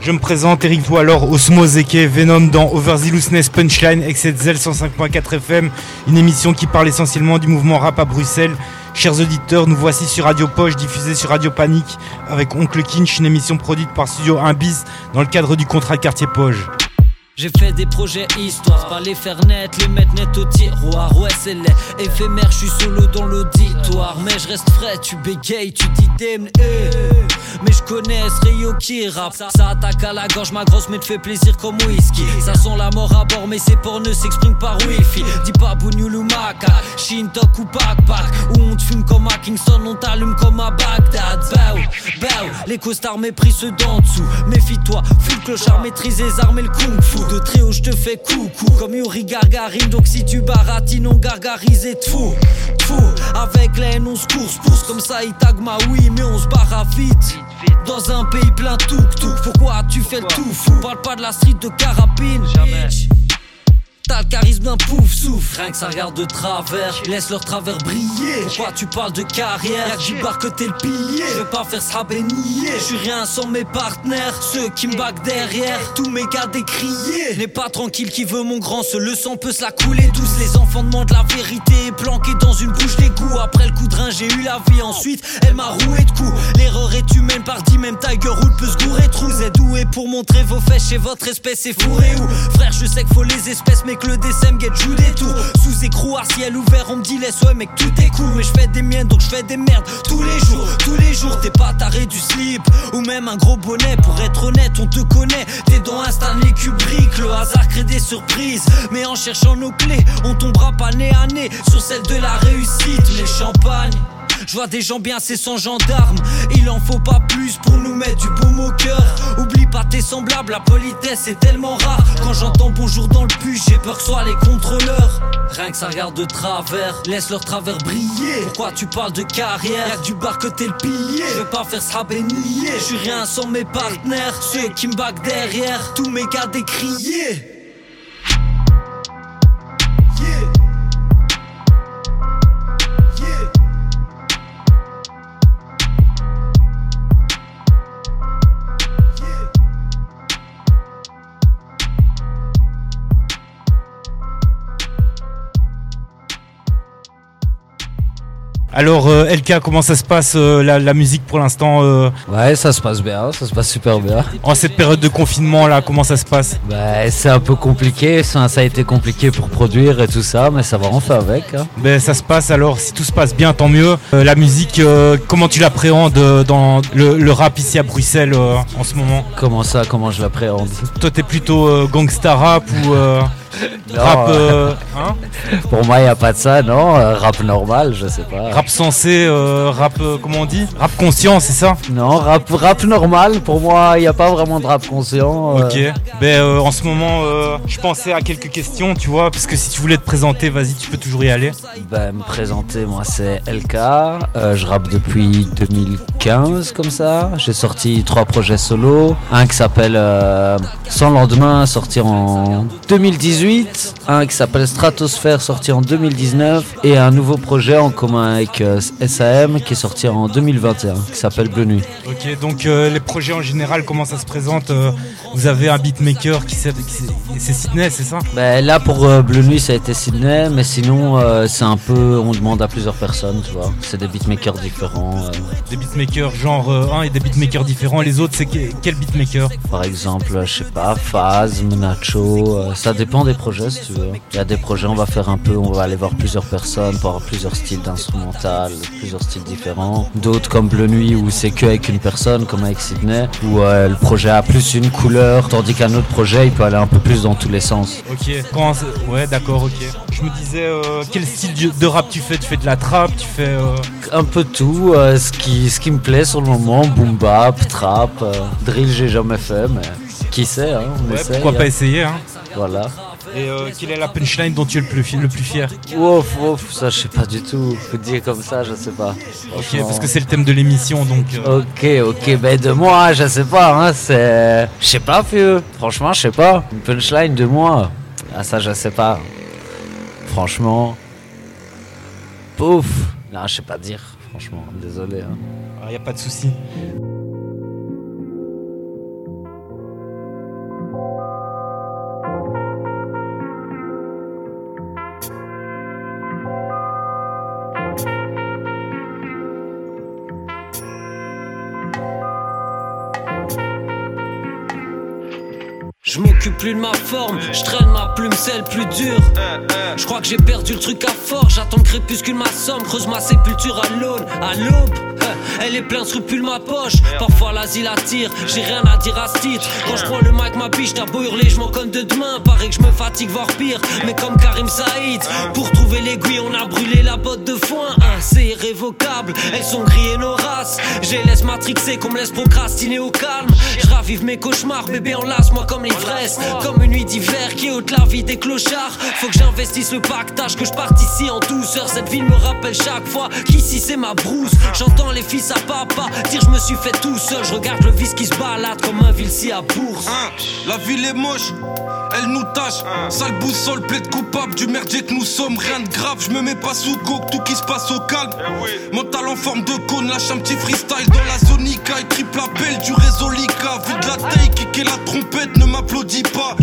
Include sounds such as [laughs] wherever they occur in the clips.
Je me présente, Eric Vous alors, Osmose Eke, Venom dans Over the Punchline, XZ 105.4 FM, une émission qui parle essentiellement du mouvement rap à Bruxelles. Chers auditeurs, nous voici sur Radio Poche, diffusée sur Radio Panique, avec Oncle Kinch, une émission produite par Studio 1 bis dans le cadre du contrat quartier Poge. J'ai fait des projets histoire, pas les faire net, les mettre net au tiroir. Ouais, c'est les éphémère, je suis solo dans l'auditoire. Mais je reste frais, tu bégayes, tu dis damn, eh. Mais je connais ce Rio qui rappe. Ça, attaque à la gorge, ma grosse, mais te fait plaisir comme whisky. Ça sent la mort à bord, mais ses ne s'expriment par wifi. Dis pas Bougnoul ou Maca, Shintok ou Backpack. Où on te fume comme à Kingston, on t'allume comme à Bagdad. Bow, bow, les costards méprisent ceux d'en dessous. Méfie-toi, fous le clochard, maîtrise les armes et le kung fu. De très haut, je te fais coucou comme Yuri Gargarine. Donc si tu baratines, on gargarise et te. Fou, avec la haine, on se course, pousse comme ça, il tag ma oui, mais on se barre à vite. Dans un pays plein tout tout pourquoi tu fais le tout fou? Parle pas de la street de carabine, bitch. T'as le charisme d'un pouf souffle. Rien que ça regarde de travers Laisse leur travers briller. Pourquoi tu parles de carrière? Y'a du bar que t'es le pilier. Je veux pas faire ça bénier Je suis rien sans mes partenaires Ceux qui me baguent derrière. Tous mes gars décriés. N'est pas tranquille qui veut mon grand Ce le sang peut se la couler douce. Les enfants demandent la vérité. Planqués dans une bouche d'égout. Après le coup de rein j'ai eu la vie. Ensuite elle m'a roué de coups. L'erreur est humaine. Par dix Même Tiger Wood peut se gourer. Trou Vous êtes doué pour montrer vos fesses Chez votre espèce? Est fourré ou Frère je sais qu'il faut les espèces Mais le DSM get joue des tours. Sous écrou à ciel ouvert on me dit laisse ouais mec tout est cool. Mais je fais des miennes donc je fais des merdes Tous les jours, tous les jours T'es pas taré du slip. Ou même un gros bonnet Pour être honnête on te connaît. T'es dans un Stanley Kubrick Le hasard crée des surprises. Mais en cherchant nos clés On tombera pas nez à nez Sur celle de la réussite Les champagnes je vois des gens bien, c'est sans gendarme. Il en faut pas plus pour nous mettre du baume au cœur. Oublie pas tes semblables, la politesse est tellement rare. Quand j'entends bonjour dans le puce, j'ai peur que soit les contrôleurs. Rien que ça regarde de travers, laisse leur travers briller. Pourquoi tu parles de carrière? Y'a du bar que t'es le pilier. Je veux pas faire ça bénier. Je suis rien sans mes partenaires, ceux qui me baguent derrière. Tous mes gars décriés. Alors euh, LK, comment ça se passe euh, la, la musique pour l'instant euh, Ouais, ça se passe bien, ça se passe super bien. en cette période de confinement là Comment ça se passe? Bah, c'est un peu compliqué, ça, ça a été compliqué pour produire et tout ça, mais ça va, on fait avec. hein. Ben ça se passe alors, si tout se passe bien, tant mieux. Euh, la musique, comment tu l'appréhendes dans le, le rap ici à Bruxelles en ce moment? Comment ça, comment je l'appréhende? Toi t'es plutôt gangsta rap ou euh, rap, euh, hein [laughs] Pour moi, il n'y a pas de ça, non euh, Rap normal, je sais pas. rap sensé, euh, rap euh, comment on dit? Rap conscient, c'est ça? Non, rap, rap normal, pour moi, il n'y a pas vraiment de rap conscient. euh. Ok. Ben euh, en ce moment, euh, je pensais à quelques questions, tu vois, parce que si tu voulais te présenter, vas-y, tu peux toujours y aller. Ben, me présenter, moi c'est LK, euh, je rappe depuis 2015 comme ça, j'ai sorti trois projets solo, un qui s'appelle euh, Sans lendemain sorti en 2018, un qui s'appelle Stratosphère sorti en 2019 et un nouveau projet en commun avec euh, SAM qui est sorti en 2021 qui s'appelle Bleu Nuit. Ok, donc euh, les projets en général, comment ça se présente euh, Vous avez un beatmaker qui c'est qui c'est- c'est Sydney, c'est ça? Ben, là pour Bleu Nuit ça a été Sydney mais sinon c'est un peu, on demande à plusieurs personnes tu vois, c'est des beatmakers différents. Des beatmakers genre 1 et des beatmakers différents. Les autres, c'est que- quel beatmaker? Par exemple, je sais pas, Phasm, Nacho, ça dépend des projets si tu veux. Il y a des projets, on va faire un peu, on va aller voir plusieurs personnes pour avoir plusieurs styles d'instrumental, plusieurs styles différents. D'autres comme Bleu Nuit où c'est que avec une personne, comme avec Sydney, où euh, le projet a plus une couleur, tandis qu'un autre projet, il peut aller un peu plus dans tous les sens. Ok, quand ouais, d'accord, ok. Je me disais, euh, quel style de- rap tu fais? Tu fais de la trap, tu fais. euh, Un peu tout, euh, ce, qui, ce qui me plaît sur le moment, boom bap, trap, drill j'ai jamais fait, mais qui sait, hein, on ouais, essaye, pourquoi hein. pas essayer, hein Voilà. Et euh, quelle est la punchline dont tu es le plus, fi- le plus fier Ouf, ouf, ça je sais pas du tout. Faut dire comme ça, je sais pas. Ok, parce que c'est le thème de l'émission, donc. euh, Ok, ok, ben de moi, je sais pas, hein, c'est. Je sais pas, vieux. Franchement, je sais pas. Une punchline de moi. Ah, ça, je sais pas. Franchement. Pouf Non, je sais pas dire, franchement, désolé. hein. Il n'y a pas de souci. Plus de ma forme, je traîne ma plume, c'est plus dur. Je crois que j'ai perdu le truc à fort, j'attends le crépuscule ma somme, creuse ma sépulture à l'aune, à l'aube. Elle est pleine de scrupules ma poche, parfois l'asile attire, j'ai rien à dire à ce titre. Quand je prends le mic, ma biche, t'as beau hurler, je m'en conne de demain. Paraît que je me fatigue, voire pire, mais comme Karim Saïd, pour trouver l'aiguille, on a brûlé la botte de foin. Hein, c'est irrévocable, elles sont grillées nos races. Je les laisse matrixer, qu'on me laisse procrastiner au calme. Je ravive mes cauchemars, bébé, enlace moi comme l'ivresse. Comme une nuit d'hiver qui ôte la vie des clochards. Faut que j'investisse le pactage, que je parte ici en douceur. Cette ville me rappelle chaque fois qu'ici c'est ma brousse. J'entends les fils à papa dire je me suis fait tout seul. Je regarde le vice qui se balade comme un vilsi à bourse. Hein, la ville est moche, elle nous tâche. Sale boussole, plaide coupable du merdier que nous sommes. Rien de grave, je me mets pas sous coke, tout qui se passe au calme. Mental en forme de cône, lâche un petit freestyle dans la zone Ika. Et triple appel du réseau Lika. Vu de la taille, kicker la trompette, ne m'applaudis pas.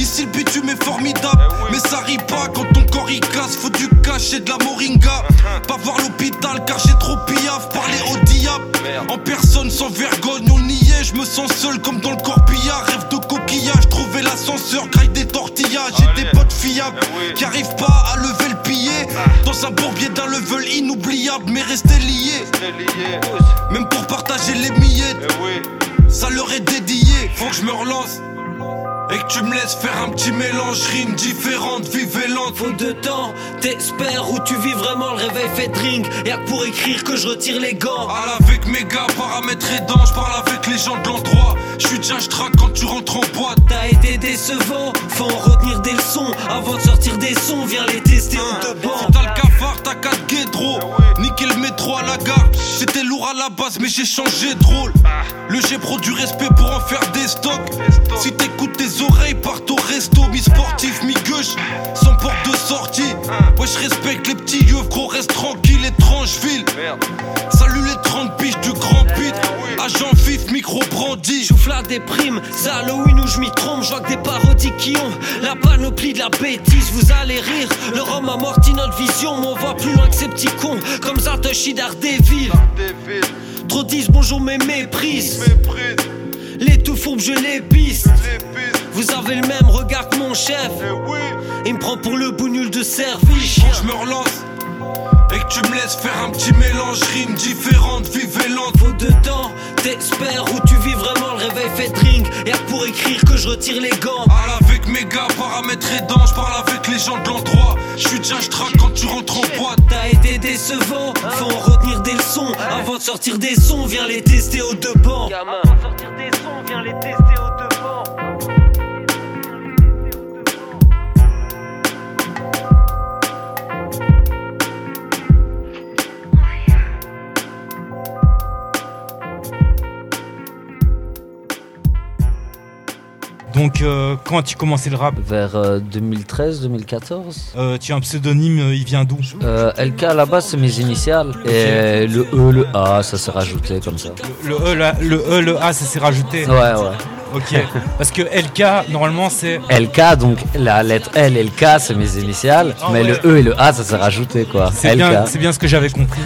Ici le bitume est formidable, mais ça rit pas quand ton corps y casse. Faut du cash et de la moringa. [laughs] Pas voir l'hôpital car j'ai trop piaf. Parler au diable en personne sans vergogne. On y est, je me sens seul comme dans le corbillard. Rêve de coquillage, trouver l'ascenseur, graille des tortillas. J'ai des potes fiables qui arrivent pas à lever le billet. Dans un bourbier d'un level inoubliable, mais rester lié. Même pour partager les miettes, ça leur est dédié. Faut que je me relance. Et que tu me laisses faire un petit mélange, rime différente, vive et lente. Faut de temps, t'espères où tu vis vraiment le réveil fait drink. Y'a que pour écrire que je retire les gants. Parle avec mes gars, paramètres aidants, je parle avec les gens de l'endroit. Je suis déjà, traque quand tu rentres en boîte. T'as été décevant, faut en retenir des leçons. Avant de sortir des sons, viens les tester au de Si banc. t'as le cafard, t'as 4 guédros. Niquer le métro à la gare. C'était lourd à la base, mais j'ai changé de rôle. Le G pro du respect pour en faire des stocks. Si t'écoutes tes je respecte les petits yeux, gros, reste tranquille, étrange ville. Salut les 30 piges du grand pit. Agent vif, micro brandi. Choufle la déprime, c'est Halloween où je m'y trompe. Je vois que des parodies qui ont la panoplie de la bêtise. Vous allez rire, le rhum amortit notre vision. Mais on voit plus loin que ces petits cons, comme Satoshi Daredevil. Trop disent bonjour, mais méprise. Les tout fourbes, je les piste. Vous avez le même regard que mon chef. Il me prend pour le bout nul de service. Je me relance. Et que tu me laisses faire un petit mélange, rime différente, vive et lente. Faut de temps, t'espères où tu vis vraiment le réveil fait drink. Y'a que pour écrire que je retire les gants. Parle avec mes gars, paramètres aidants, je parle avec les gens de l'endroit. Je suis déjà, traque quand tu rentres en boîte. T'as été décevant, faut en retenir des leçons. Avant de sortir des sons, viens les tester au deux bancs. Avant de sortir des sons, viens les tester au deux bancs. Donc, euh, quand tu commençais le rap, Vers euh, 2013-2014 euh, tu as un pseudonyme, euh, il vient d'où euh, LK à la base c'est mes initiales et le E, le A ça s'est rajouté comme ça. le e, la- le E, le A, ça s'est rajouté. Ouais ouais. Ok. Parce que LK, normalement, c'est. LK donc la lettre L et le K c'est mes initiales Ah mais ouais. le E et le A ça s'est rajouté quoi. C'est bien, c'est bien ce que j'avais compris.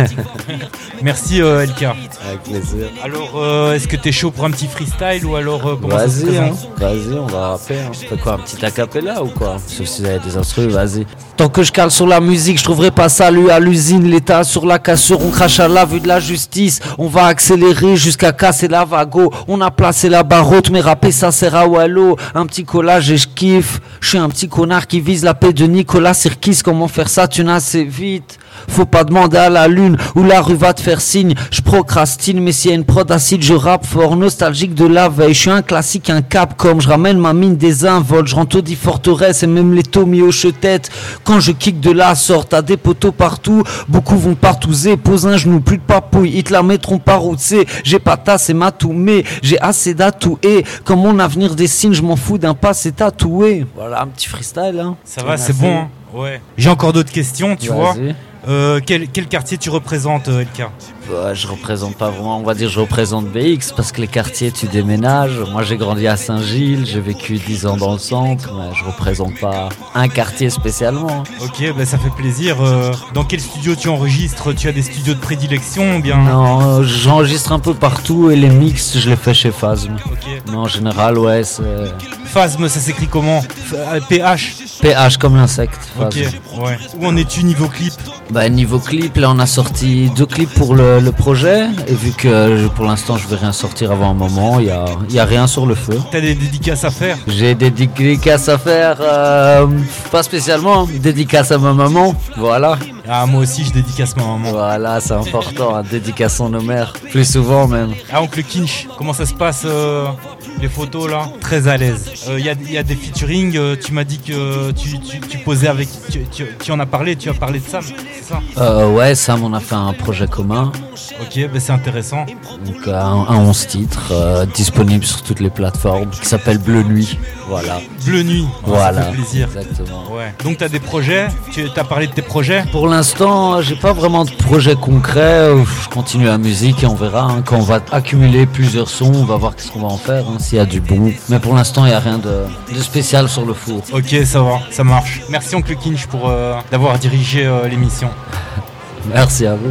[laughs] Merci euh, LK. Avec plaisir. Alors, euh, est-ce que t'es chaud pour un petit freestyle ou alors euh, comment ça se Vas-y, hein. vas-y, on va rapper. Hein. Quoi, un petit acapella ou quoi? Sauf si vous avez des instruments, vas-y. Tant que je cale sur la musique, je trouverai pas salut à l'usine. L'État sur la cassure, on crache à la vue de la justice. On va accélérer jusqu'à casser la vago. On a placé la barre haute, mais rapper ça sert à Wallo. Un petit collage et je kiffe. Je suis un petit connard qui vise la paix de Nicolas Sirkis. Comment faire ça, tu n'as assez vite faut pas demander à la lune ou la rue va te faire signe. Je procrastine, mais s'il y a une prod acide, je rappe fort, nostalgique de la veille. Je suis un classique, un cap comme je ramène ma mine des invols. Je rentre dit forteresse et même les tomis aux tête Quand je kick de la sorte, t'as des poteaux partout. Beaucoup vont partouzer, pose un genou, plus de papouille. Ils te la mettront par c'est. J'ai pas tasse et matou, mais j'ai assez d'atouts. Et comme mon avenir dessine, je m'en fous d'un passé tatoué. Voilà, un petit freestyle, hein. Ça va, c'est bon. hein Ouais. J'ai encore d'autres questions, tu vois. Euh, quel, quel quartier tu représentes, euh, LK Bah, je représente pas vraiment, on va dire je représente BX parce que les quartiers tu déménages. Moi j'ai grandi à Saint-Gilles, j'ai vécu 10 ans dans le centre, mais je représente pas un quartier spécialement. Ok, bah, ça fait plaisir. Euh, dans quel studio tu enregistres? Tu as des studios de prédilection ou bien? Non, j'enregistre un peu partout et les mix je les fais chez Phasm. Ok. Non, en général, ouais, c'est Phasm, ça s'écrit comment? PH PH comme l'insecte. Ok, ouais. Où en es-tu niveau clip Bah, niveau clip, là on a sorti deux clips pour le, le projet et vu que je- pour l'instant je vais rien sortir avant un moment, il y a, y a rien sur le feu. T'as des dédicaces à faire J'ai des dédicaces à faire, euh, pas spécialement, dédicace à ma maman, voilà. Ah, moi aussi, je dédicace ma maman. Voilà, c'est important, hein, dédicaçons nos mères, plus souvent même. Ah, oncle Kinch, comment ça se passe euh, les photos là? Très à l'aise. Il y, a, y a des featuring, euh, tu m'as dit que tu, tu- tu posais avec. Tu, tu- tu en as parlé, tu as parlé de Sam, c'est ça? Euh, ouais, Sam, on a fait un projet commun, Ok, bah, c'est intéressant. donc euh, un, un 11 titres, euh, disponible sur toutes les plateformes, qui s'appelle Bleu Nuit, voilà. Bleu Nuit, Ah, Voilà, ça fait plaisir. exactement. Ouais. Donc t'as des projets, tu as parlé de tes projets? Pour l'instant, j'ai pas vraiment de projet concret. Je continue la musique et on verra. hein. Quand on va accumuler plusieurs sons, on va voir qu'est-ce qu'on va en faire, hein, s'il y a du bon. Mais pour l'instant, il n'y a rien de, de spécial sur le four. Ok, ça va, ça marche. Merci oncle Kinch pour euh, d'avoir dirigé euh, l'émission. Merci à vous.